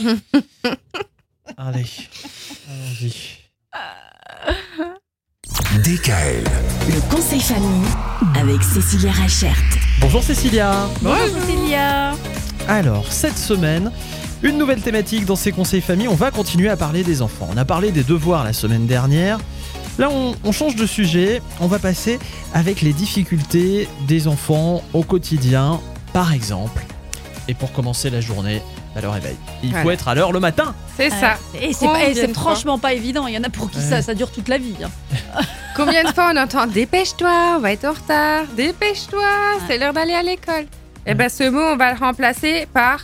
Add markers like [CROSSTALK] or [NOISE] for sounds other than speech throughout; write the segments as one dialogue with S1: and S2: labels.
S1: [LAUGHS] Allez, allons-y.
S2: DKL.
S3: Le conseil famille avec Cécilia Rachert.
S1: Bonjour Cécilia.
S4: Bonjour Cécilia.
S1: Alors, cette semaine, une nouvelle thématique dans ces conseils famille. On va continuer à parler des enfants. On a parlé des devoirs la semaine dernière. Là, on, on change de sujet. On va passer avec les difficultés des enfants au quotidien, par exemple. Et pour commencer la journée, à leur réveil. Il faut être à l'heure le matin.
S4: C'est ça.
S5: Et c'est pas- et franchement pas évident. Il y en a pour qui
S1: Ouais.
S5: ça, ça dure toute la vie. hein. [LAUGHS]
S4: Combien de fois on entend dépêche-toi, on va être en retard, dépêche-toi, c'est l'heure d'aller à l'école. Et ben ce mot, on va le remplacer par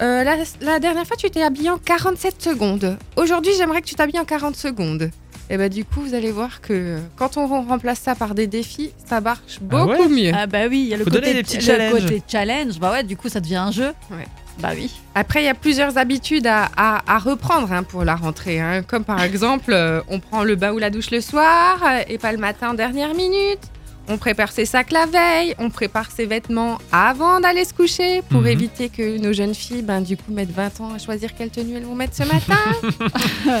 S4: euh, la, la dernière fois, tu t'es habillé en 47 secondes. Aujourd'hui, j'aimerais que tu t'habilles en 40 secondes. Et ben du coup, vous allez voir que quand on remplace ça par des défis, ça marche
S1: Ah
S4: beaucoup
S1: ouais
S4: mieux.
S5: Ah bah oui, il y a le
S1: Faut
S5: côté,
S1: des petits
S5: le
S1: challenges.
S5: côté challenge. Bah ouais, du coup ça devient un jeu.
S4: Ouais.
S5: Bah oui.
S4: Après, il y a plusieurs habitudes à, à- à reprendre hein, pour la rentrée. hein. Comme par exemple, euh, on prend le bain ou la douche le soir euh, et pas le matin en dernière minute. On prépare ses sacs la veille, on prépare ses vêtements avant d'aller se coucher pour
S1: Mhm.
S4: éviter que nos jeunes filles, ben, du coup, mettent 20 ans à choisir quelle tenue elles vont mettre ce matin. [LAUGHS]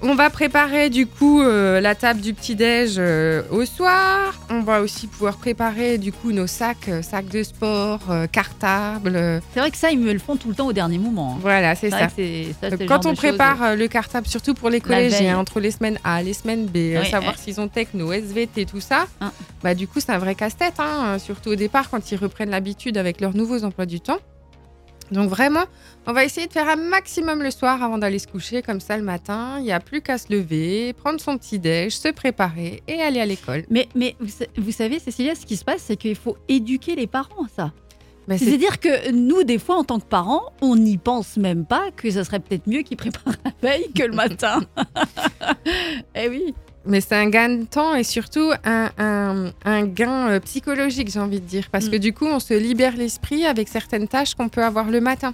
S4: on va préparer du coup euh, la table du petit-déj euh, au soir. On va aussi pouvoir préparer du coup nos sacs, euh, sacs de sport, cartables.
S5: C'est vrai que ça, ils me le font tout le temps au dernier moment. hein.
S4: voilà, c'est
S5: vrai
S4: ça.
S5: que c'est- ça,
S4: Donc,
S5: c'est le
S4: quand
S5: genre
S4: on
S5: de choses-
S4: prépare euh, le cartable, surtout pour les
S5: veille.
S4: collégiens, entre les semaines A, les semaines B, euh,
S5: Oui,
S4: savoir s'ils ont techno, SVT, tout ça,
S5: Hein.
S4: bah du coup c'est un vrai casse-tête, hein, euh, surtout au départ quand ils reprennent l'habitude avec leurs nouveaux emplois du temps. Donc vraiment, on va essayer de faire un maximum le soir avant d'aller se coucher, comme ça le matin, il n'y a plus qu'à se lever, prendre son petit déj, se préparer et aller à l'école.
S5: Mais, mais vous, sa- vous savez, Cécilia, ce qui se passe, c'est qu'il faut éduquer les parents à ça. C'est-à-dire que nous, des fois, en tant que parents, on n'y pense même pas que ça serait peut-être mieux qu'ils préparent la veille que le matin. [LAUGHS] eh oui.
S4: Mais c'est un gain de temps et surtout un, un- un gain euh, psychologique, j'ai envie de dire. Parce
S5: Mm.
S4: que du coup, on se libère l'esprit avec certaines tâches qu'on peut avoir le matin.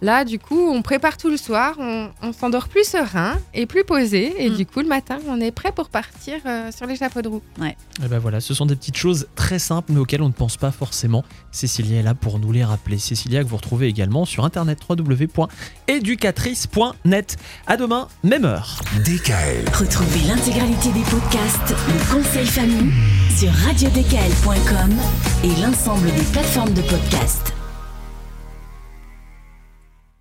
S4: Là, du coup, on prépare tout le soir, on, on s'endort plus serein et plus posé. Et
S5: Mm.
S4: du coup, le matin, on est prêt pour partir euh, sur les chapeaux de roue.
S1: Et ben voilà, ce sont des petites choses très simples mais auxquelles on ne pense pas forcément. Cécilia est là pour nous les rappeler. Cécilia que vous retrouvez également sur internet www.éducatrice.net. À demain, même heure.
S2: DKL.
S3: Retrouvez l'intégralité des podcasts Le conseil famille sur radiodkl.com et l'ensemble des plateformes de podcasts.